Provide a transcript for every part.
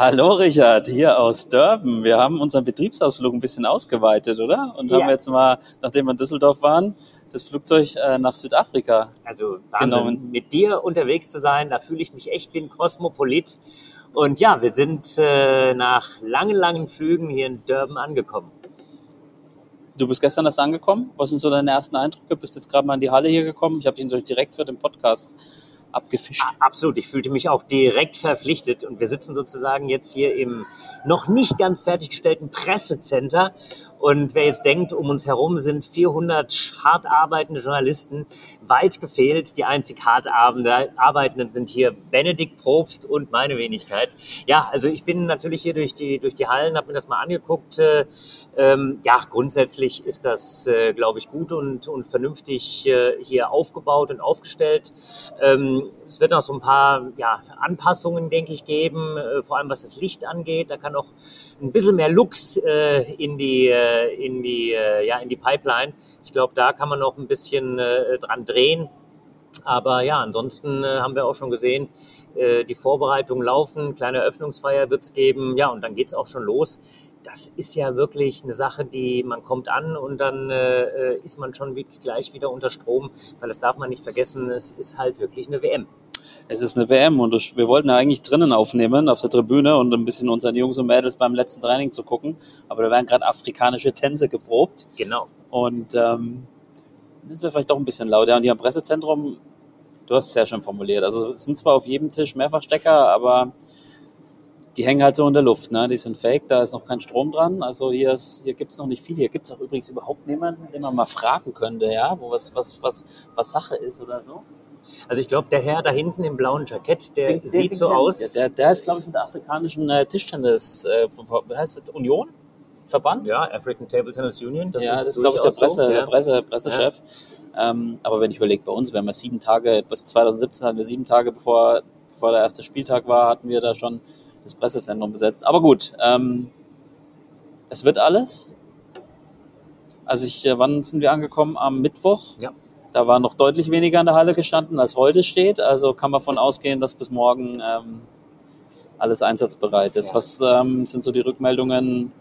Hallo Richard, hier aus Durban. Wir haben unseren Betriebsausflug ein bisschen ausgeweitet, oder? Und haben Ja. jetzt mal, nachdem wir in Düsseldorf waren, das Flugzeug äh, nach Südafrika. Also Wahnsinn, Genommen. mit dir unterwegs zu sein, da fühle ich mich echt wie ein Kosmopolit. Und ja, wir sind äh, nach langen, langen Flügen hier in Durban angekommen. Du bist gestern erst angekommen. Was sind so deine ersten Eindrücke? Bist jetzt gerade mal in die Halle hier gekommen. Ich habe dich natürlich direkt für den Podcast abgefischt. Absolut, ich fühlte mich auch direkt verpflichtet und wir sitzen sozusagen jetzt hier im noch nicht ganz fertiggestellten Pressecenter. Und wer jetzt denkt, um uns herum sind 400 hart arbeitende Journalisten, weit gefehlt. Die einzig hart arbeitende- arbeitenden sind hier Benedikt Probst und meine Wenigkeit. Ja, also ich bin natürlich hier durch die, durch die Hallen, habe mir das mal angeguckt. Äh, ähm, ja, grundsätzlich ist das, äh, glaube ich, gut und, und vernünftig äh, hier aufgebaut und aufgestellt. Ähm, es wird noch so ein paar ja, Anpassungen, denke ich, geben, äh, vor allem was das Licht angeht. Da kann auch ein bisschen mehr Lux äh, in die, äh, in die, äh, ja, in die Pipeline. Ich glaube, da kann man noch ein bisschen äh, dran drehen. Aber ja, ansonsten äh, haben wir auch schon gesehen, äh, die Vorbereitungen laufen, kleine Eröffnungsfeier wird's geben, ja, und dann geht's auch schon los. Das ist ja wirklich eine Sache, die man kommt an und dann äh, äh, ist man schon wirklich gleich wieder unter Strom, weil das darf man nicht vergessen, es ist halt wirklich eine WM. Es ist eine WM und wir wollten ja eigentlich drinnen aufnehmen, auf der Tribüne und ein bisschen unseren Jungs und Mädels beim letzten Training zu gucken. Aber da werden gerade afrikanische Tänze geprobt. Genau. Und ähm, das wäre vielleicht doch ein bisschen laut. Ja, und hier am Pressezentrum, du hast es sehr schön formuliert. Also es sind zwar auf jedem Tisch Mehrfachstecker, aber die hängen halt so in der Luft. Ne? Die sind fake, da ist noch kein Strom dran. Also hier, ist, hier gibt es noch nicht viel. Hier gibt es auch übrigens überhaupt niemanden, den man mal fragen könnte, ja, wo was, was, was, was Sache ist oder so. Also ich glaube, der Herr da hinten im blauen Jackett, der Den- den- sieht den so ich. aus. Der, der ist, glaube ich, mit der afrikanischen äh, Tischtennis, äh, wie heißt das, Union? Verband? ja, African Table Tennis Union. Das ja, ist das ist, glaube ich, der, Presse, so, der ja. Presse, Pressechef. Ähm, aber wenn ich überlege, bei uns, wir haben ja sieben Tage, bis 2017 hatten wir sieben Tage, bevor, bevor der erste Spieltag war, hatten wir da schon das Pressezentrum besetzt. Aber gut, ähm, es wird alles. Also ich, äh, wann sind wir angekommen? Am Mittwoch. Ja. Da war noch deutlich weniger in der Halle gestanden, als heute steht. Also kann man davon ausgehen, dass bis morgen ähm, alles einsatzbereit ist. Ja. Was ähm, sind so die Rückmeldungen,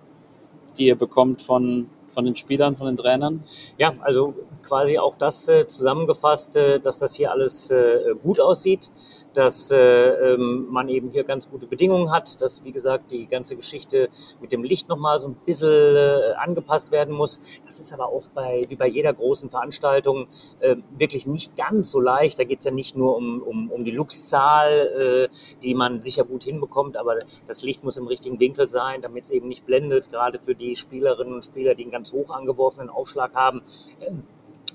die ihr bekommt von, von den Spielern, von den Trainern? Ja, also quasi auch das äh, zusammengefasst, äh, dass das hier alles äh, gut aussieht, dass äh, ähm, man eben hier ganz gute Bedingungen hat, dass wie gesagt die ganze Geschichte mit dem Licht nochmal so ein bisschen äh, angepasst werden muss. Das ist aber auch bei, wie bei jeder großen Veranstaltung äh, wirklich nicht ganz so leicht. Da geht's ja nicht nur um, um, um die Luxzahl, äh, die man sicher gut hinbekommt, aber das Licht muss im richtigen Winkel sein, damit es eben nicht blendet, gerade für die Spielerinnen und Spieler, die einen ganz hoch angeworfenen Aufschlag haben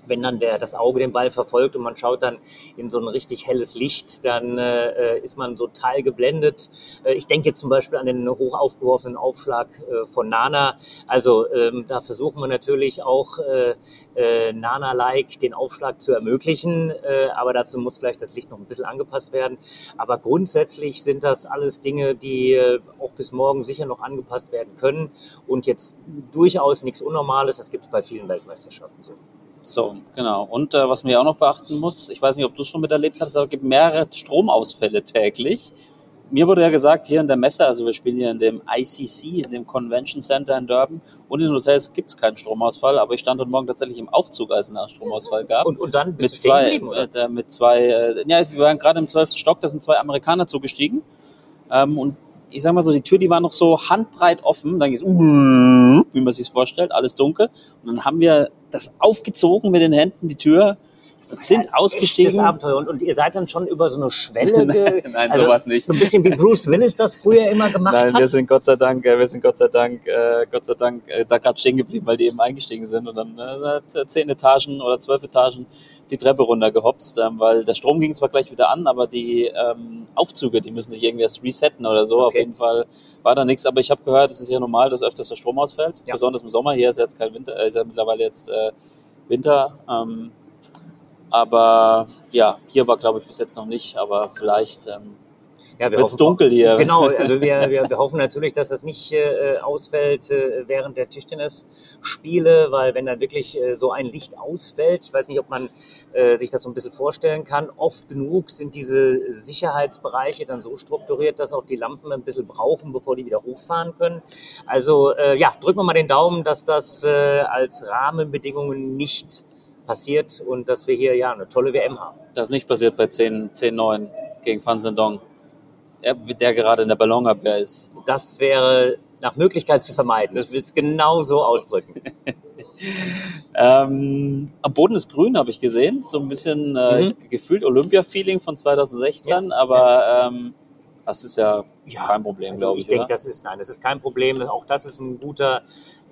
wenn dann der, das Auge den Ball verfolgt und man schaut dann in so ein richtig helles Licht, dann äh, ist man so teilgeblendet. Äh, ich denke jetzt zum Beispiel an den hoch aufgeworfenen Aufschlag äh, von Nana. Also ähm, da versuchen wir natürlich auch äh, äh, Nana-like den Aufschlag zu ermöglichen, äh, aber dazu muss vielleicht das Licht noch ein bisschen angepasst werden. Aber grundsätzlich sind das alles Dinge, die äh, auch bis morgen sicher noch angepasst werden können und jetzt durchaus nichts Unnormales. Das gibt es bei vielen Weltmeisterschaften so. So, genau. Und äh, was man ja auch noch beachten muss, ich weiß nicht, ob du es schon miterlebt hast, aber es gibt mehrere Stromausfälle täglich. Mir wurde ja gesagt, hier in der Messe, also wir spielen hier in dem ICC, in dem Convention Center in Durban, und in den Hotels gibt es keinen Stromausfall, aber ich stand heute Morgen tatsächlich im Aufzug, als es einen Stromausfall gab. Und, und dann mit bist du stehen zwei, geblieben, oder? mit, äh, mit zwei, äh, ja, wir waren gerade im zwölften Stock, da sind zwei Amerikaner zugestiegen. Ähm, und ich sag mal so, die Tür, die war noch so handbreit offen. Dann ging es, wie man sich vorstellt, alles dunkel. Und dann haben wir das aufgezogen mit den Händen, die Tür. Sind Das ausgestiegen. Abenteuer. Und, und ihr seid dann schon über so eine Schwelle. Nein, nein, sowas nicht. So ein bisschen wie Bruce Willis das früher immer gemacht Nein, hat. wir sind Gott sei Dank, äh, wir sind Gott sei Dank, äh, Gott sei Dank äh, da gerade stehen geblieben, weil die eben eingestiegen sind und dann äh, zehn Etagen oder zwölf Etagen die Treppe runtergehopst, ähm, weil der Strom ging zwar gleich wieder an, aber die ähm, Aufzüge, die müssen sich irgendwie erst resetten oder so. Auf Okay. jeden Fall war da nichts, aber ich habe gehört, es ist ja normal, dass öfters der Strom ausfällt, Ja. besonders im Sommer. Hier ist jetzt kein Winter, äh, ist ja mittlerweile jetzt äh, Winter. Ähm, aber ja, hier war glaube ich bis jetzt noch nicht, aber vielleicht ähm, Ja, wir wird's hoffen- dunkel hier. Genau, also wir, wir, wir hoffen natürlich, dass das nicht äh, ausfällt äh, während der Tischtennisspiele, weil wenn dann wirklich äh, so ein Licht ausfällt, ich weiß nicht, ob man äh, sich das so ein bisschen vorstellen kann, oft genug sind diese Sicherheitsbereiche dann so strukturiert, dass auch die Lampen ein bisschen brauchen, bevor die wieder hochfahren können. Also äh, ja, drücken wir mal den Daumen, dass das äh, als Rahmenbedingungen nicht passiert und dass wir hier ja eine tolle WM haben. Das ist nicht passiert bei 10 10-9 gegen Fan Sendong. Er, der gerade in der Ballonabwehr ist. Das wäre nach Möglichkeit zu vermeiden. Das will es genau so ausdrücken. Ähm, am Boden ist grün, habe ich gesehen. So ein bisschen äh, Mhm. gefühlt Olympia-Feeling von 2016, aber ähm, das ist ja, kein Problem, Also glaube ich ich. denke, das ist, nein, das ist kein Problem. Auch das ist ein guter,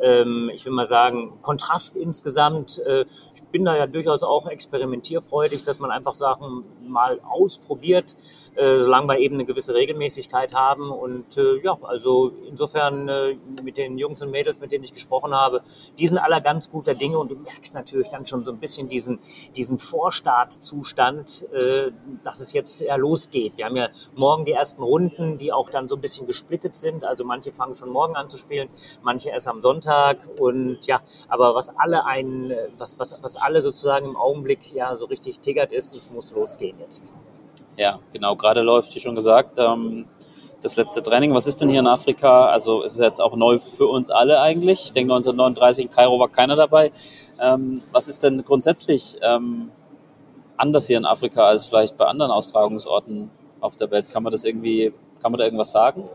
ähm, ich will mal sagen, Kontrast insgesamt. Äh, ich bin da ja durchaus auch experimentierfreudig, dass man einfach Sachen mal ausprobiert, äh, solange wir eben eine gewisse Regelmäßigkeit haben. Und äh, ja, also insofern äh, mit den Jungs und Mädels, mit denen ich gesprochen habe, die sind aller ganz guter Dinge und du merkst natürlich dann schon so ein bisschen diesen, diesen Vorstartzustand, äh, dass es jetzt ja losgeht. Wir haben ja morgen die ersten Runden, die auch dann so ein bisschen gesplittet sind. Also manche fangen schon morgen an zu spielen, manche erst am Sonntag. Und ja, aber was alle ein, was, was, was alle sozusagen im Augenblick ja so richtig tiggert ist, es muss losgehen jetzt. Ja, genau. Gerade läuft, wie schon gesagt, ähm, das letzte Training. Was ist denn hier in Afrika? Also es ist jetzt auch neu für uns alle eigentlich. Ich denke, 1939 in Kairo war keiner dabei. Ähm, was ist denn grundsätzlich ähm, anders hier in Afrika als vielleicht bei anderen Austragungsorten auf der Welt? Kann man das irgendwie, kann man da irgendwas sagen?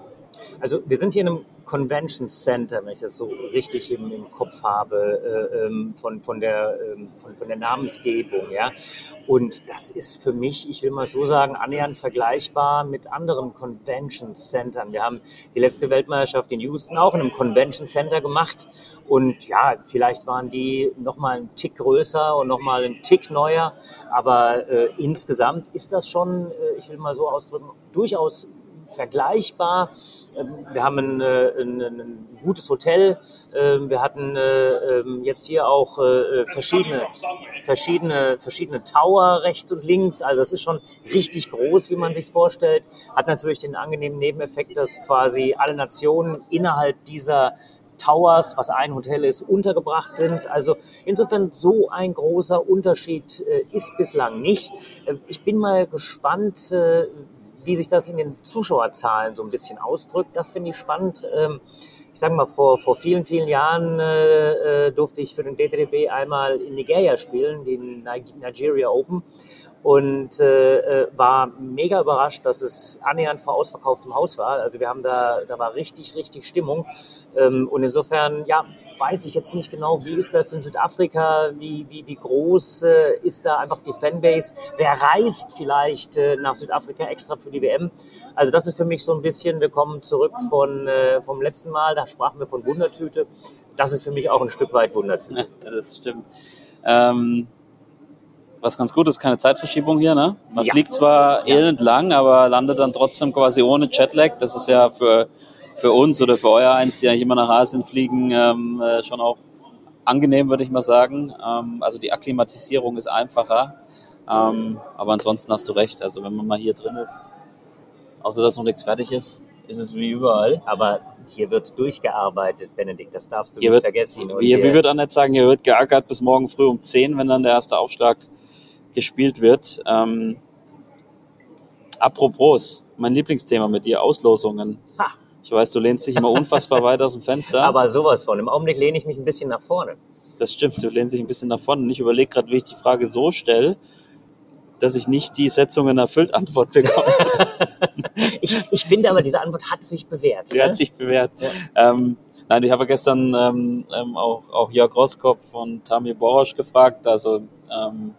Also wir sind hier in einem Convention Center, wenn ich das so richtig im, im Kopf habe, äh, ähm, von, von, der, ähm, von, von der Namensgebung. Ja? Und das ist für mich, ich will mal so sagen, annähernd vergleichbar mit anderen Convention Centern. Wir haben die letzte Weltmeisterschaft in Houston auch in einem Convention Center gemacht. Und ja, vielleicht waren die nochmal einen Tick größer und nochmal einen Tick neuer. Aber äh, insgesamt ist das schon, äh, ich will mal so ausdrücken, durchaus vergleichbar. Ähm, Wir haben ein, äh, ein, ein gutes Hotel. Ähm, Wir hatten äh, ähm, jetzt hier auch äh, verschiedene, verschiedene, verschiedene Tower rechts und links. Also es ist schon richtig groß, wie man sich vorstellt. Hat natürlich den angenehmen Nebeneffekt, dass quasi alle Nationen innerhalb dieser Towers, was ein Hotel ist, untergebracht sind. Also insofern so ein großer Unterschied äh, ist bislang nicht. Äh, ich bin mal gespannt, äh, wie sich das in den Zuschauerzahlen so ein bisschen ausdrückt. Das finde ich spannend. Ähm, ich sage mal, vor, vor vielen, vielen Jahren äh, äh, durfte ich für den DTB einmal in Nigeria spielen, den Nig- Nigeria Open. Und äh, äh, war mega überrascht, dass es annähernd vor ausverkauftem Haus war. Also wir haben da, da war richtig, richtig Stimmung. Ähm, und insofern, ja, weiß ich jetzt nicht genau, wie ist das in Südafrika, wie, wie, wie groß äh, ist da einfach die Fanbase, wer reist vielleicht äh, nach Südafrika extra für die WM. Also das ist für mich so ein bisschen, wir kommen zurück von, äh, vom letzten Mal, da sprachen wir von Wundertüte. Das ist für mich auch ein Stück weit Wundertüte. Ja, das stimmt. Ähm, was ganz gut ist, keine Zeitverschiebung hier. Ne? Man Ja. fliegt zwar elend lang, aber landet dann trotzdem quasi ohne Jetlag. Das ist ja für, für uns oder für euer eins, die eigentlich immer nach Asien fliegen, ähm, äh, schon auch angenehm, würde ich mal sagen. Ähm, also die Akklimatisierung ist einfacher. Ähm, aber ansonsten hast du recht. Also wenn man mal hier drin ist, außer dass noch nichts fertig ist, ist es wie überall. Aber hier wird durchgearbeitet, Benedikt, das darfst du Hier nicht wird, vergessen. Und wie, hier- wie wird Annette sagen, hier wird geackert bis morgen früh um 10, wenn dann der erste Aufschlag gespielt wird. Ähm, apropos, mein Lieblingsthema mit dir, Auslosungen. Ha. Ich weiß, du lehnst dich immer unfassbar weit aus dem Fenster. Aber sowas von. Im Augenblick lehne ich mich ein bisschen nach vorne. das stimmt, du lehnst dich ein bisschen nach vorne. Und ich überlege gerade, wie ich die Frage so stelle, dass ich nicht die Setzungen erfüllt Antwort bekomme. Ich, ich finde aber, diese Antwort hat sich bewährt. Die ne? hat sich bewährt. Ähm, nein, ich habe gestern ähm, ähm, auch, auch Jörg Roskopf und Tamir Borosch gefragt. Also ähm,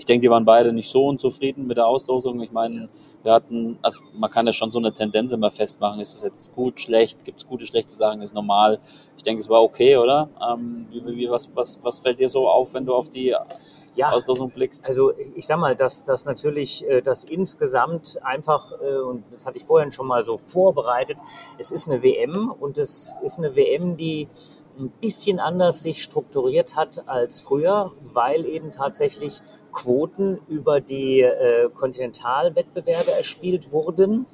ich denke, die waren beide nicht so unzufrieden mit der Auslosung. Ich meine, wir hatten, also man kann ja schon so eine Tendenz immer festmachen. Ist es jetzt gut, schlecht? Gibt es gute, schlechte Sachen? Ist normal? Ich denke, es war okay, oder? Ähm, wie, wie, was, was, was fällt dir so auf, wenn du auf die Ja, Auslosung blickst? Also ich sag mal, dass das natürlich äh, das insgesamt einfach, äh, und das hatte ich vorhin schon mal so vorbereitet, es ist eine WM und es ist eine WM, die ein bisschen anders sich strukturiert hat als früher, weil eben tatsächlich Quoten über die äh, Kontinentalwettbewerbe erspielt wurden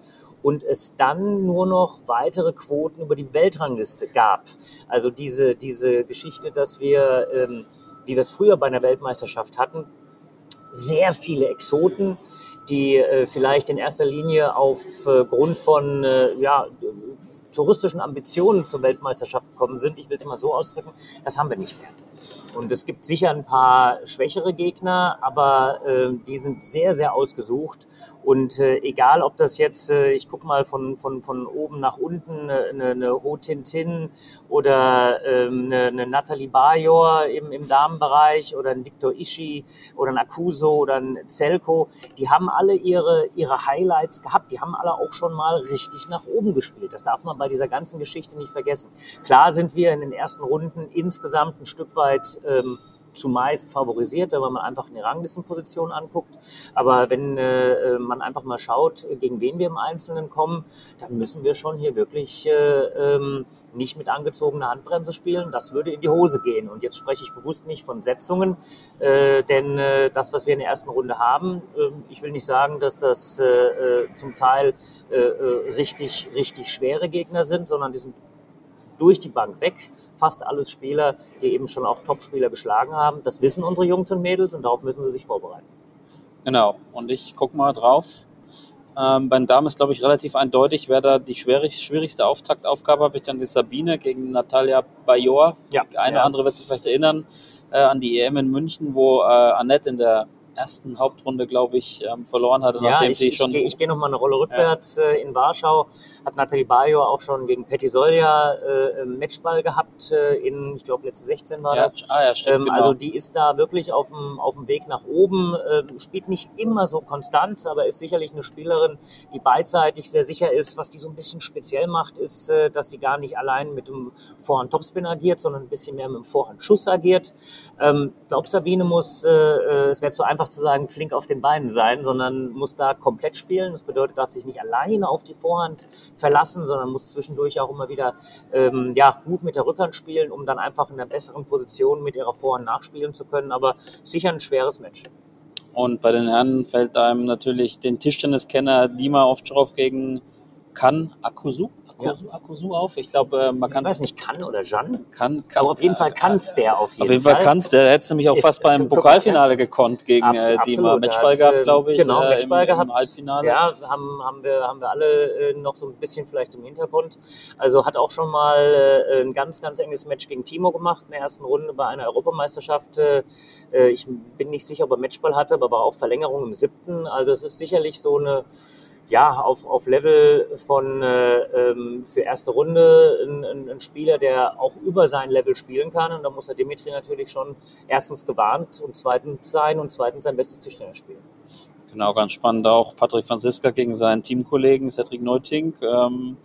und es dann nur noch weitere Quoten über die Weltrangliste gab. Also diese, diese Geschichte, dass wir, ähm, wie wir es früher bei einer Weltmeisterschaft hatten, sehr viele Exoten, die äh, vielleicht in erster Linie aufgrund von äh, ja, touristischen Ambitionen zur Weltmeisterschaft gekommen sind. Ich will es mal so ausdrücken, das haben wir nicht mehr. Und es gibt sicher ein paar schwächere Gegner, aber äh, die sind sehr, sehr ausgesucht. Und äh, egal, ob das jetzt, äh, ich gucke mal von, von, von oben nach unten, eine, eine Ho Tin Tin oder ähm, eine, eine Nathalie Bajor im, im Damenbereich oder ein Victor Ishi oder ein Akuso oder ein Zelko, die haben alle ihre, ihre Highlights gehabt. Die haben alle auch schon mal richtig nach oben gespielt. Das darf man bei dieser ganzen Geschichte nicht vergessen. Klar sind wir in den ersten Runden insgesamt ein Stück weit ähm, zumeist favorisiert, wenn man einfach eine Ranglistenposition anguckt. Aber wenn äh, man einfach mal schaut, gegen wen wir im Einzelnen kommen, dann müssen wir schon hier wirklich äh, ähm, nicht mit angezogener Handbremse spielen. Das würde in die Hose gehen. Und jetzt spreche ich bewusst nicht von Setzungen, äh, denn äh, das, was wir in der ersten Runde haben, äh, ich will nicht sagen, dass das äh, äh, zum Teil äh, äh, richtig, richtig schwere Gegner sind, sondern die sind durch die Bank weg. Fast alles Spieler, die eben schon auch Top-Spieler geschlagen haben. Das wissen unsere Jungs und Mädels und darauf müssen sie sich vorbereiten. Genau. Und ich guck mal drauf. Ähm, bei den Damen ist, glaube ich, relativ eindeutig, wer da die schwierig, schwierigste Auftaktaufgabe habe ich dann die Sabine gegen Natalia Bajor. Ja. Die eine Ja. oder andere wird sich vielleicht erinnern äh, an die EM in München, wo äh, Annette in der ersten Hauptrunde, glaube ich, ähm, verloren hatte, Ja, nachdem ich, sie ich, schon gehe, ich gehe noch mal eine Rolle rückwärts. Äh, in Warschau hat Nathalie Bayo auch schon gegen Petty Solja äh, Matchball gehabt. Äh, in, ich glaube, letzte 16 war ja, das. ah, ja, stimmt, Ähm, genau. Also die ist da wirklich auf dem, auf dem Weg nach oben, ähm, spielt nicht immer so konstant, aber ist sicherlich eine Spielerin, die beidseitig sehr sicher ist. Was die so ein bisschen speziell macht, ist, äh, dass sie gar nicht allein mit dem Vorhand-Topspin agiert, sondern ein bisschen mehr mit dem Vorhand-Schuss agiert. Ähm, glaub, Sabine muss, äh, äh, es wäre zu einfach zu sagen, flink auf den Beinen sein, sondern muss da komplett spielen. Das bedeutet, darf sich nicht alleine auf die Vorhand verlassen, sondern muss zwischendurch auch immer wieder ähm, ja, gut mit der Rückhand spielen, um dann einfach in einer besseren Position mit ihrer Vorhand nachspielen zu können. Aber sicher ein schweres Match. Und bei den Herren fällt einem natürlich den Tischtenniskenner Dima Ovtcharov gegen Kan Akusu, Akusu, Akusu auf. Ich glaube, äh, man Ich kann weiß nicht, kann oder Jan? Kann, kann, Aber auf jeden Fall kann's der auf jeden, Auf jeden Fall kannst du. Der hätte nämlich auch fast beim guck mal, Pokalfinale gekonnt gegen Abs- äh, Dima. absolut. Matchball gehabt, äh, glaube ich. Genau, äh, Matchball im, gehabt. Im Halbfinale. Ja, haben, haben, wir, haben wir alle äh, noch so ein bisschen vielleicht im Hintergrund. Also hat auch schon mal äh, ein ganz, ganz enges Match gegen Timo gemacht in der ersten Runde bei einer Europameisterschaft. Äh, äh, ich bin nicht sicher, ob er Matchball hatte, aber war auch Verlängerung im siebten. Also es ist sicherlich so eine ja, auf, auf Level von äh, ähm, für erste Runde ein, ein, ein Spieler, der auch über sein Level spielen kann. Und da muss er Dimitri natürlich schon erstens gewarnt und zweitens sein und zweitens sein bestes Tischtennis spielen. Genau, ganz spannend auch. Patrick Franziska gegen seinen Teamkollegen Cedric Neutink. Ähm,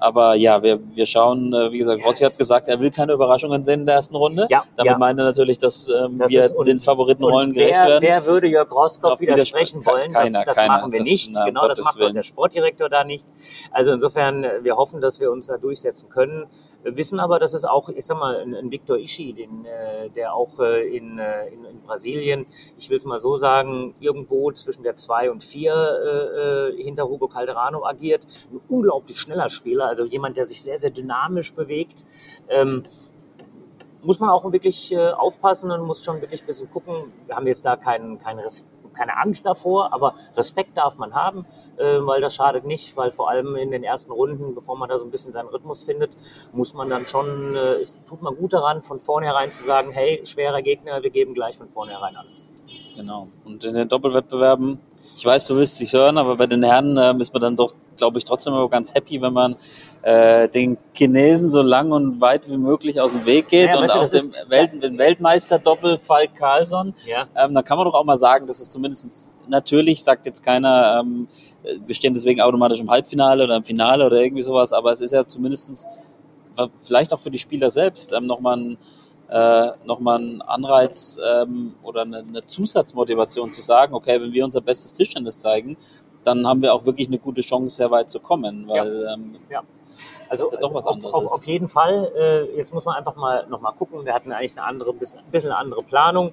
aber ja, wir, wir schauen, äh, wie gesagt, Rossi hat gesagt, er will keine Überraschungen sehen in der ersten Runde. Ja, Damit ja. meint er natürlich, dass ähm, Das wir den Favoritenrollen gerecht wer, werden. wer würde Jörg Roskopf widersprechen wollen? keiner, das das keiner. machen wir Das- nicht. na, genau, das Gottes macht auch der Sportdirektor da nicht. Also insofern, äh, wir hoffen, dass wir uns da durchsetzen können. Wissen aber, dass es auch, ich sag mal, ein, Victor Ishi, den, äh, der auch äh, in, äh, in, in Brasilien, ich will es mal so sagen, irgendwo zwischen der 2 und 4 äh, äh, hinter Hugo Calderano agiert. Ein unglaublich schneller Spieler, also jemand, der sich sehr, sehr dynamisch bewegt. Ähm, muss man auch wirklich äh, aufpassen und muss schon wirklich ein bisschen gucken. Wir haben jetzt da keinen, keinen Res keine Angst davor, aber Respekt darf man haben, äh, weil das schadet nicht, weil vor allem in den ersten Runden, bevor man da so ein bisschen seinen Rhythmus findet, muss man dann schon, äh, es tut man gut daran, von vornherein zu sagen, hey, schwerer Gegner, wir geben gleich von vornherein alles. Genau. Und in den Doppelwettbewerben ich weiß, du willst dich hören, aber bei den Herren äh, ist man dann doch, glaube ich, trotzdem immer ganz happy, wenn man äh, den Chinesen so lang und weit wie möglich aus dem Weg geht Ja, und auch dem Welt, den Weltmeister-Doppel Falk Carlsson. Ja. Ähm, dann kann man doch auch mal sagen, dass es zumindest natürlich sagt jetzt keiner, ähm, wir stehen deswegen automatisch im Halbfinale oder im Finale oder irgendwie sowas, aber es ist ja zumindestens vielleicht auch für die Spieler selbst ähm, nochmal ein, äh, noch mal ein Anreiz ähm, oder eine, eine Zusatzmotivation zu sagen, okay, wenn wir unser bestes Tischtennis zeigen, dann haben wir auch wirklich eine gute Chance, sehr weit zu kommen, weil ähm, Ja. Also ja doch was auf, anderes auf, auf jeden Fall. Äh, jetzt muss man einfach mal noch mal gucken. Wir hatten eigentlich eine andere, bisschen, bisschen eine andere Planung.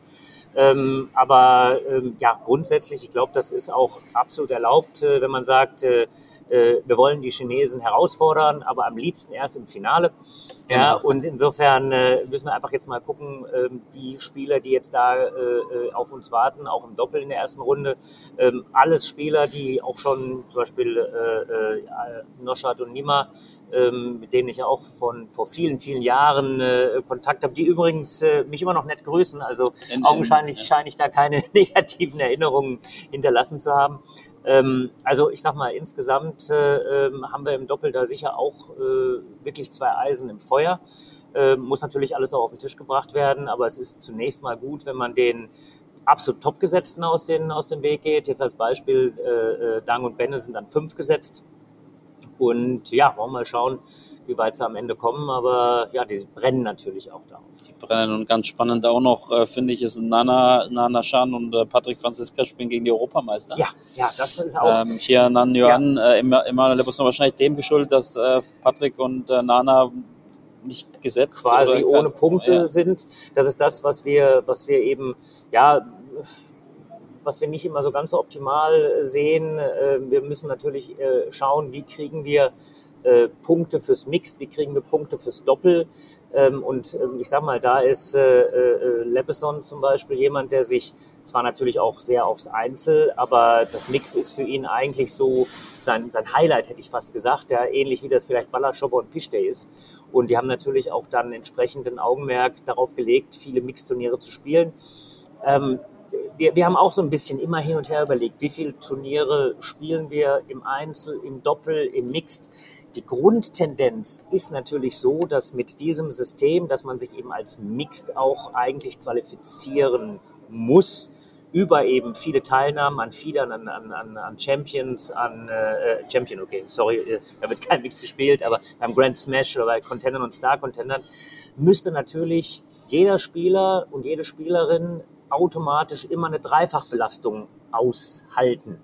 Ähm, aber ähm, ja, grundsätzlich, ich glaube, das ist auch absolut erlaubt, äh, wenn man sagt, äh, äh, wir wollen die Chinesen herausfordern, aber am liebsten erst im Finale. Ja, Genau. und insofern äh, müssen wir einfach jetzt mal gucken, ähm, die Spieler, die jetzt da äh, äh, auf uns warten, auch im Doppel in der ersten Runde, ähm, alles Spieler, die auch schon zum Beispiel äh, äh, Noschat und Nima, ähm, mit denen ich ja auch von vor vielen, vielen Jahren äh, Kontakt habe, die übrigens äh, mich immer noch nett grüßen. Also In- in- augenscheinlich ja. scheine ich da keine negativen Erinnerungen hinterlassen zu haben. Ähm, also ich sag mal, insgesamt äh, ähm, haben wir im Doppel da sicher auch äh, wirklich zwei Eisen im Feuer. Äh, muss natürlich alles auch auf den Tisch gebracht werden, aber es ist zunächst mal gut, wenn man den absolut Topgesetzten aus, aus dem Weg geht. Jetzt als Beispiel, äh, äh, Dang und Benne sind dann fünf gesetzt. Und ja, wollen wir mal schauen, wie weit sie am Ende kommen. Aber ja, die brennen natürlich auch darauf. die brennen und ganz spannend auch noch, äh, finde ich, ist Nana, Nana Chan und äh, Patrick Franziska spielen gegen die Europameister. Ja, ja, das ist auch. Ähm, hier Nan Yuan, äh, immer, immer Lebusson wahrscheinlich dem geschuldet, dass äh, Patrick und äh, Nana nicht gesetzt quasi oder ohne Punkte Ja. sind. Das ist das, was wir, was wir eben, ja, was wir nicht immer so ganz so optimal sehen. Äh, Wir müssen natürlich äh, schauen, wie kriegen wir äh, Punkte fürs Mixed, wie kriegen wir Punkte fürs Doppel. Ähm, Und ähm, ich sag mal, da ist äh, äh, Lebeson zum Beispiel jemand, der sich zwar natürlich auch sehr aufs Einzel, aber das Mixed ist für ihn eigentlich so sein, sein Highlight, hätte ich fast gesagt, ja, ähnlich wie das vielleicht Ballerschopper und Pichte ist. Und die haben natürlich auch dann entsprechenden Augenmerk darauf gelegt, viele Mixturniere zu spielen. Ähm, wir, wir haben auch so ein bisschen immer hin und her überlegt, wie viele Turniere spielen wir im Einzel, im Doppel, im Mixed. Die Grundtendenz ist natürlich so, dass mit diesem System, dass man sich eben als Mixed auch eigentlich qualifizieren muss, über eben viele Teilnahmen an Fiedern, an, an, an, Champions, an äh, äh, Champion, okay, sorry, äh, da wird kein Mix gespielt, aber beim Grand Smash oder bei Contendern und Star-Contendern müsste natürlich jeder Spieler und jede Spielerin automatisch immer eine Dreifachbelastung aushalten.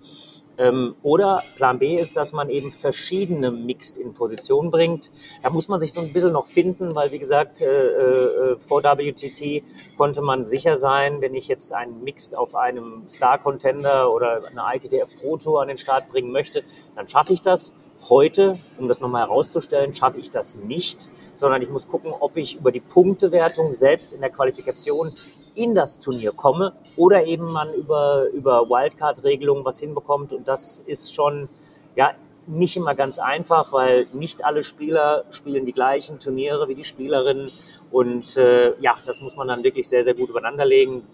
Ähm, oder Plan B ist, dass man eben verschiedene Mixed in Position bringt. Da muss man sich so ein bisschen noch finden, weil wie gesagt, äh, äh, vor WTT konnte man sicher sein, wenn ich jetzt einen Mixed auf einem Star Contender oder eine ITTF Pro Tour an den Start bringen möchte, dann schaffe ich das. Heute, um das nochmal herauszustellen, schaffe ich das nicht, sondern ich muss gucken, ob ich über die Punktewertung selbst in der Qualifikation in das Turnier komme oder eben man über, über Wildcard-Regelungen was hinbekommt. Und das ist schon ja, nicht immer ganz einfach, weil nicht alle Spieler spielen die gleichen Turniere wie die Spielerinnen. Und äh, ja, das muss man dann wirklich sehr, sehr gut übereinander legen.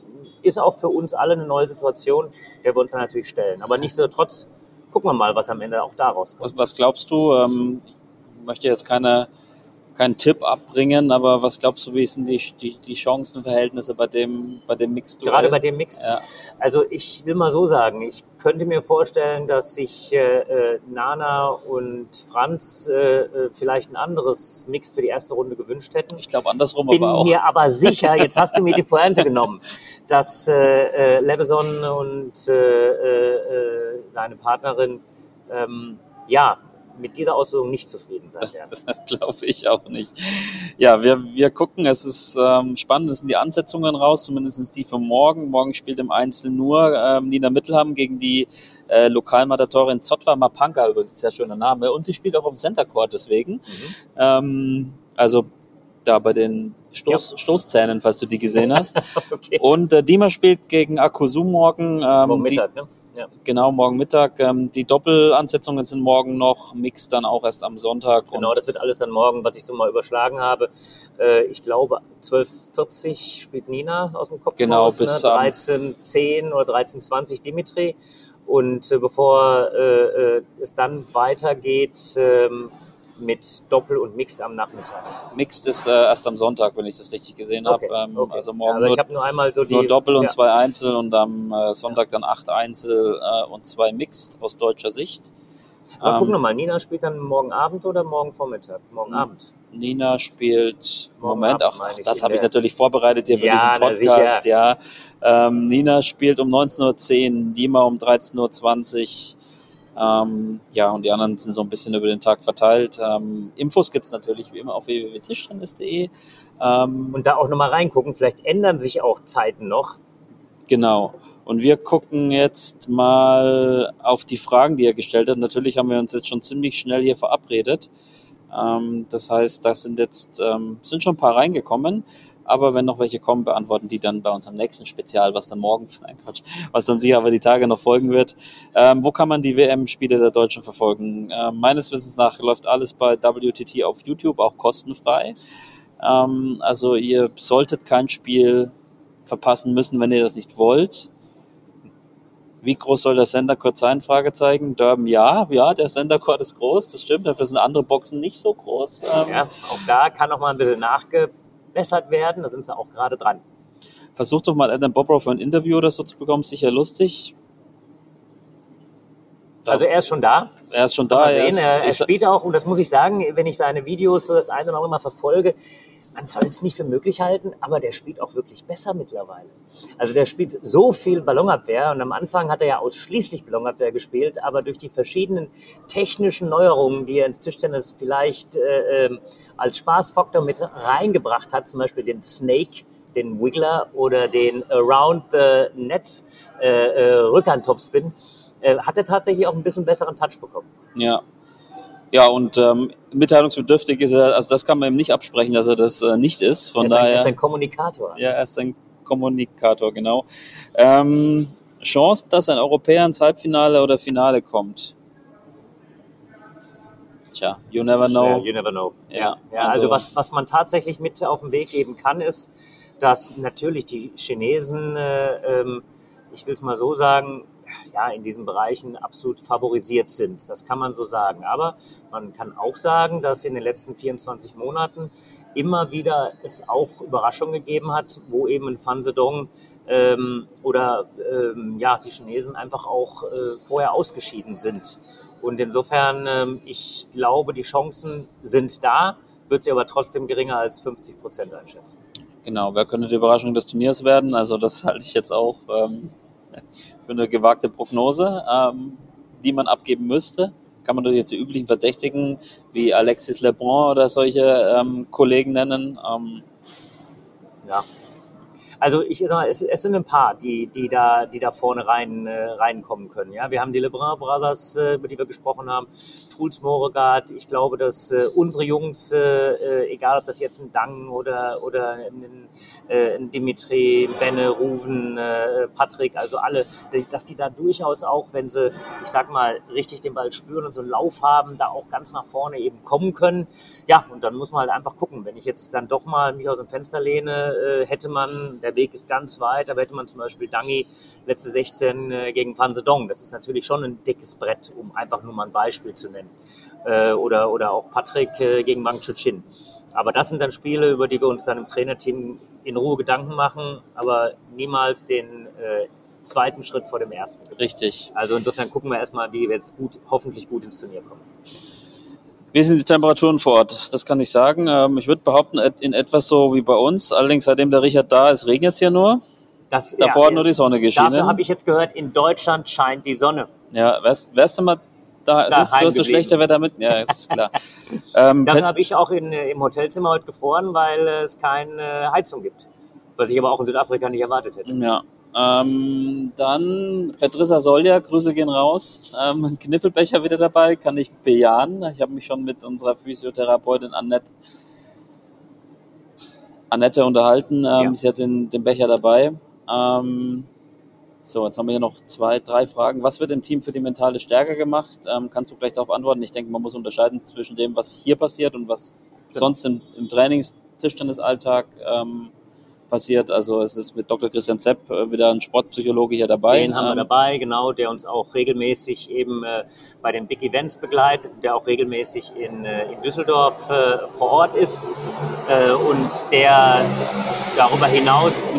Ist auch für uns alle eine neue Situation, der wir uns dann natürlich stellen. Aber nichtsdestotrotz gucken wir mal, was am Ende auch daraus kommt. Was, was glaubst du? Ähm, ich möchte jetzt keine, keinen Tipp abbringen, aber was glaubst du, wie sind die, die, die Chancenverhältnisse bei dem, bei dem Mix? Gerade bei dem Mix. Ja. Also ich will mal so sagen, ich könnte mir vorstellen, dass sich äh, äh, Nana und Franz äh, äh, vielleicht ein anderes Mix für die erste Runde gewünscht hätten. Ich glaube andersrum bin aber auch. mir aber sicher, jetzt hast du mir die Pointe genommen, dass äh, äh, Lebeson und äh, äh, äh, seine Partnerin ähm, ja mit dieser Auslösung nicht zufrieden sein werden. Das glaube ich auch nicht. Ja, wir, wir gucken, es ist ähm, spannend, es sind die Ansetzungen raus, zumindest die für morgen. Morgen spielt im Einzel nur ähm, Nina Mittelham gegen die äh, Lokalmatatorin Zotwa Mapanga, übrigens sehr schöner Name. Und sie spielt auch auf dem Center Court deswegen. Ähm, also da bei den Stoß, Stoßzähnen, falls du die gesehen hast. Okay. Und äh, Dima spielt gegen Akusu morgen. Ähm, Morgen die- Mittag, ne? Ja. Genau, morgen Mittag. Ähm, die Doppelansetzungen sind morgen noch, Mix dann auch erst am Sonntag. Genau, das wird alles dann morgen, was ich so mal überschlagen habe. Äh, ich glaube, 12.40 spielt Nina aus dem Kopf Genau, raus, bis ne? abends. 13.10 oder 13.20 Dimitri. Und äh, bevor äh, äh, es dann weitergeht ähm, mit Doppel und Mixed am Nachmittag. Mixed ist äh, erst am Sonntag, wenn ich das richtig gesehen habe. Okay, Ähm, okay. Also morgen ich nur, nur einmal so die nur Doppel und ja. zwei Einzel und am äh, Sonntag dann acht Einzel äh, und zwei Mixed aus deutscher Sicht. Aber guck Ähm, nochmal, Nina spielt dann morgen Abend oder morgen Vormittag? Morgen. Abend. Nina spielt, Morgen Moment, Abend ach ich, das habe ich natürlich vorbereitet hier für Ja, diesen Podcast. Ja, ähm, Nina spielt um 19.10 Uhr, Dima um 13.20 Uhr. Ähm, ja, und die anderen sind so ein bisschen über den Tag verteilt. Ähm, Infos gibt's natürlich wie immer auf www.tischtennis.de. Ähm, Und da auch nochmal reingucken, vielleicht ändern sich auch Zeiten noch. Genau. Und wir gucken jetzt mal auf die Fragen, die er gestellt hat. Natürlich haben wir uns jetzt schon ziemlich schnell hier verabredet. Ähm, das heißt, da sind jetzt ähm, sind schon ein paar reingekommen. Aber wenn noch welche kommen, beantworten die dann bei unserem nächsten Spezial, was dann morgen, nein, Quatsch, was dann sicher aber die Tage noch folgen wird. Ähm, wo kann man die WM-Spiele der Deutschen verfolgen? Ähm, meines Wissens nach läuft alles bei WTT auf YouTube, auch kostenfrei. Ähm, also ihr solltet kein Spiel verpassen müssen, wenn ihr das nicht wollt. Wie groß soll der Sendercord sein? Fragezeichen. Durban, ja, ja, der Sendercord ist groß, das stimmt. Dafür sind andere Boxen nicht so groß. Ähm, Ja, auch da kann noch mal ein bisschen nachgebessert werden. Da sind sie auch gerade dran. Versuch doch mal Adam Bobrow für ein Interview oder so zu bekommen. Sicher lustig. Also er ist schon da. er ist schon da. Mal er sehen, ist, er, er spielt auch, und das muss ich sagen, wenn ich seine Videos so das eine oder andere mal verfolge, man soll es nicht für möglich halten, aber der spielt auch wirklich besser mittlerweile. Also der spielt so viel Ballonabwehr und am Anfang hat er ja ausschließlich Ballonabwehr gespielt, aber durch die verschiedenen technischen Neuerungen, die er ins Tischtennis vielleicht äh, ähm, als Spaßfaktor mit reingebracht hat, zum Beispiel den Snake, den Wiggler oder den Around the Net äh, äh, Rückhand-Topspin, äh, hat er tatsächlich auch ein bisschen besseren Touch bekommen. ja. Ja, und ähm, mitteilungsbedürftig ist er, also das kann man ihm nicht absprechen, dass er das äh, nicht ist. Von er ist ein, er daher. ist ein Kommunikator. Ja, er ist ein Kommunikator, genau. Ähm, Chance, dass ein Europäer ins Halbfinale oder Finale kommt? Tja, you never know. You never know. Ja, ja also, also- was, was man tatsächlich mit auf den Weg geben kann, ist, dass natürlich die Chinesen, äh, ähm, ich will es mal so sagen, ja, in diesen Bereichen absolut favorisiert sind. Das kann man so sagen. Aber man kann auch sagen, dass in den letzten 24 Monaten immer wieder es auch Überraschungen gegeben hat, wo eben ein Fan Zedong ähm, oder ähm, ja, die Chinesen einfach auch äh, vorher ausgeschieden sind. Und insofern, ähm, ich glaube, die Chancen sind da, wird sie aber trotzdem geringer als 50 Prozent einschätzen. Genau, wer könnte die Überraschung des Turniers werden? Also das halte ich jetzt auch ähm, für eine gewagte Prognose, ähm, die man abgeben müsste. Kann man natürlich jetzt die üblichen Verdächtigen wie Alexis Lebrun oder solche ähm, Kollegen nennen. Ähm, Ja. Also ich sag mal, es, es sind ein paar, die, die da, die da vorne rein, äh, reinkommen können. Ja, wir haben die Lebrun Brothers, äh, über die wir gesprochen haben, Truls Moregard. Ich glaube, dass äh, unsere Jungs, äh, äh, egal ob das jetzt ein Dang oder oder ein, äh, ein Dimitri, Benne, Ruven, äh, Patrick, also alle, dass die da durchaus auch, wenn sie, ich sag mal, richtig den Ball spüren und so einen Lauf haben, da auch ganz nach vorne eben kommen können. Ja, und dann muss man halt einfach gucken. Wenn ich jetzt dann doch mal mich aus dem Fenster lehne, äh, hätte man, der Weg ist ganz weit, aber hätte man zum Beispiel Dangi letzte 16 äh, gegen Van Sedong. Das ist natürlich schon ein dickes Brett, um einfach nur mal ein Beispiel zu nennen. Äh, oder, oder auch Patrick äh, gegen Wang Chuchin. Aber das sind dann Spiele, über die wir uns dann im Trainerteam in Ruhe Gedanken machen, aber niemals den äh, zweiten Schritt vor dem ersten. richtig. Also insofern gucken wir erstmal, wie wir jetzt gut, hoffentlich gut ins Turnier kommen. Wie sind die Temperaturen vor Ort? Das kann ich sagen. Ähm, ich würde behaupten, in etwas so wie bei uns. Allerdings, seitdem der Richard da ist, regnet es hier nur. Das, Davor hat nur die Sonne geschienen. Dafür habe ich jetzt gehört, in Deutschland scheint die Sonne. Ja, wärst, wärst du mal da? Da Siehst, du hast so heimgeblieben. schlechte Wetter mit? Ja, das ist klar. ähm, Dafür habe ich auch in, äh, im Hotelzimmer heute gefroren, weil äh, es keine Heizung gibt. Was ich aber auch in Südafrika nicht erwartet hätte. ja. Ähm, dann Petrissa Solja, Grüße gehen raus. Ähm, Kniffelbecher wieder dabei, kann ich bejahen. Ich habe mich schon mit unserer Physiotherapeutin Annette, Annette unterhalten. Ähm, Ja. Sie hat den, den Becher dabei. Ähm, so, jetzt haben wir hier noch zwei, drei Fragen. Was wird im Team für die mentale Stärke gemacht? Ähm, kannst du gleich darauf antworten? Ich denke, man muss unterscheiden zwischen dem, was hier passiert und was Genau. sonst im, im Trainings-Tischtennisalltag ähm, passiert. Also es ist mit Dr. Christian Zepp äh, wieder ein Sportpsychologe hier dabei. Den haben wir Ähm, dabei, genau, der uns auch regelmäßig eben äh, bei den Big Events begleitet, der auch regelmäßig in, äh, in Düsseldorf äh, vor Ort ist und der darüber hinaus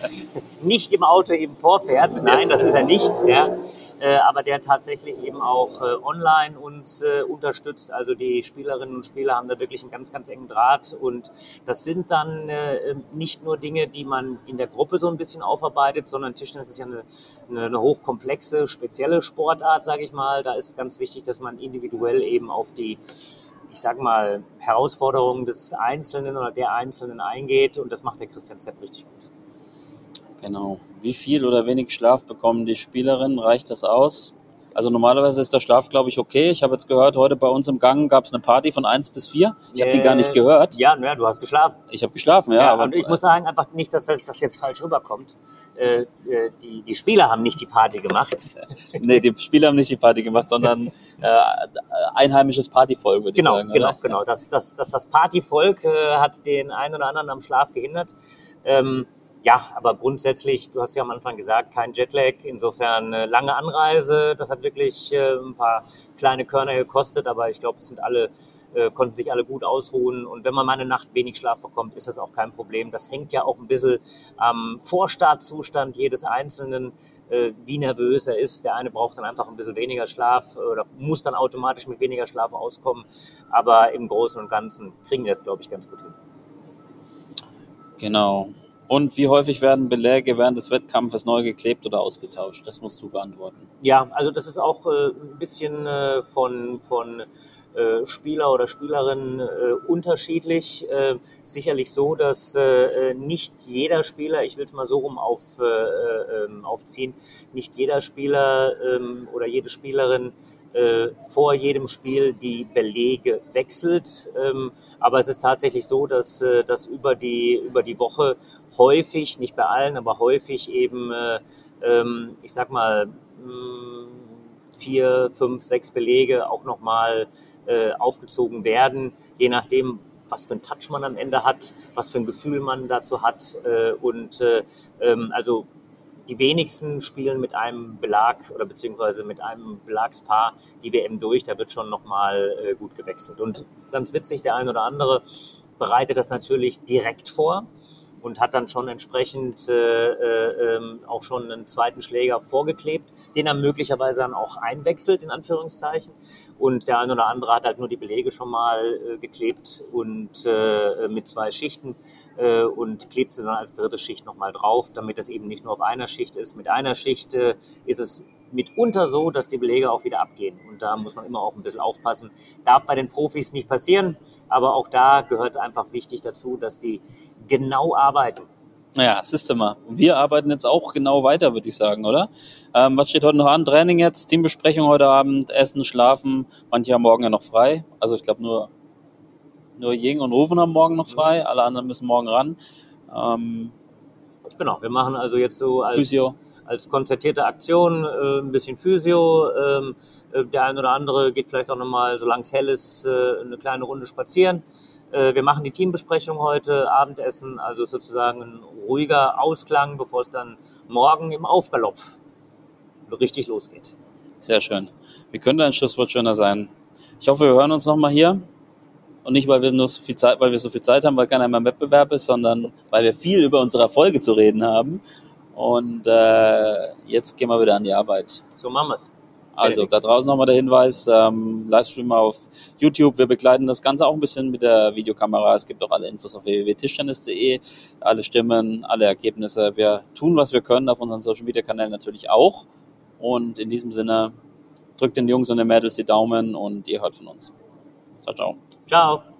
nicht im Auto eben vorfährt. Nein, das ist er nicht. Ja. Äh, aber der tatsächlich eben auch äh, online uns äh, unterstützt. Also die Spielerinnen und Spieler haben da wirklich einen ganz, ganz engen Draht. Und das sind dann äh, nicht nur Dinge, die man in der Gruppe so ein bisschen aufarbeitet, sondern Tischtennis ist ja eine, eine, hochkomplexe, spezielle Sportart, sage ich mal. Da ist ganz wichtig, dass man individuell eben auf die ich sag mal, Herausforderungen des Einzelnen oder der Einzelnen eingeht. Und das macht der Christian Zepp richtig gut. Genau. Wie viel oder wenig Schlaf bekommen die Spielerinnen? Reicht das aus? Also normalerweise ist der Schlaf, glaube ich, okay. Ich habe jetzt gehört, heute bei uns im Gang gab es eine Party von 1 bis 4. Ich habe die gar nicht gehört. Ja, naja, du hast geschlafen. Ich habe geschlafen, ja. Ja, aber und ich muss sagen, einfach nicht, dass das, das jetzt falsch rüberkommt. Äh, äh, die, die Spieler haben nicht die Party gemacht. nee, die Spieler haben nicht die Party gemacht, sondern äh, einheimisches Partyvolk, würde Genau, ich sagen. genau, oder? genau. Das, das, das, das Partyvolk äh, hat den einen oder anderen am Schlaf gehindert. Ähm, ja, aber grundsätzlich, du hast ja am Anfang gesagt, kein Jetlag, insofern lange Anreise. Das hat wirklich äh, ein paar kleine Körner gekostet, aber ich glaube, es sind alle, äh, konnten sich alle gut ausruhen. Und wenn man mal eine Nacht wenig Schlaf bekommt, ist das auch kein Problem. Das hängt ja auch ein bisschen am Vorstartzustand jedes Einzelnen, äh, wie nervös er ist. Der eine braucht dann einfach ein bisschen weniger Schlaf oder muss dann automatisch mit weniger Schlaf auskommen. Aber im Großen und Ganzen kriegen wir das, glaube ich, ganz gut hin. Genau. Und wie häufig werden Beläge während des Wettkampfes neu geklebt oder ausgetauscht? Das musst du beantworten. Ja, also das ist auch äh, ein bisschen äh, von, von äh, Spieler oder Spielerin äh, unterschiedlich. Äh, sicherlich so, dass äh, nicht jeder Spieler, ich will es mal so rum auf, äh, äh, ähm, aufziehen, nicht jeder Spieler ähm, oder jede Spielerin äh, vor jedem Spiel die Belege wechselt. Ähm, aber es ist tatsächlich so, dass, äh, dass über, die, über die Woche häufig, nicht bei allen, aber häufig eben, äh, ähm, ich sag mal, mh, vier, fünf, sechs Belege auch nochmal äh, aufgezogen werden, je nachdem, was für ein Touch man am Ende hat, was für ein Gefühl man dazu hat. Äh, und äh, ähm, also die wenigsten spielen mit einem Belag oder beziehungsweise mit einem Belagspaar die WM durch. Da wird schon nochmal äh, gut gewechselt. Und ganz witzig, der ein oder andere bereitet das natürlich direkt vor und hat dann schon entsprechend äh, äh, ähm, auch schon einen zweiten Schläger vorgeklebt, den er möglicherweise dann auch einwechselt, in Anführungszeichen. Und der ein oder andere hat halt nur die Belege schon mal äh, geklebt und äh, mit zwei Schichten äh, und klebt sie dann als dritte Schicht nochmal drauf, damit das eben nicht nur auf einer Schicht ist. Mit einer Schicht äh, ist es mitunter so, dass die Belege auch wieder abgehen. Und da muss man immer auch ein bisschen aufpassen. Darf bei den Profis nicht passieren, aber auch da gehört einfach wichtig dazu, dass die genau arbeiten. Naja. Und wir arbeiten jetzt auch genau weiter, würde ich sagen, oder? Ähm, was steht heute noch an? Training jetzt, Teambesprechung heute Abend, Essen, Schlafen. Manche haben morgen ja noch frei. Also ich glaube nur, nur Jing und Rufen haben morgen noch frei. Alle anderen müssen morgen ran. Ähm, Genau, wir machen also jetzt so als, Physio. Als konzertierte Aktion äh, ein bisschen Physio. Ähm, äh, der ein oder andere geht vielleicht auch nochmal, solange es hell ist, äh, eine kleine Runde spazieren. Äh, wir machen die Teambesprechung heute, Abendessen, also sozusagen ein ruhiger Ausklang, bevor es dann morgen im Aufgalopp richtig losgeht. sehr schön. Wie könnte ein Schlusswort schöner sein? Ich hoffe, wir hören uns nochmal hier. Und nicht, weil wir nur so viel Zeit, weil wir so viel Zeit haben, weil keiner mehr im Wettbewerb ist, sondern weil wir viel über unsere Erfolge zu reden haben. Und äh, jetzt gehen wir wieder an die Arbeit. So machen wir's. Also da draußen nochmal der Hinweis, ähm, Livestream auf YouTube. Wir begleiten das Ganze auch ein bisschen mit der Videokamera. Es gibt auch alle Infos auf www.tischtennis.de, alle Stimmen, alle Ergebnisse. Wir tun, was wir können, auf unseren Social Media Kanälen natürlich auch. Und in diesem Sinne, drückt den Jungs und den Mädels die Daumen und ihr hört von uns. Ciao, ciao. Ciao.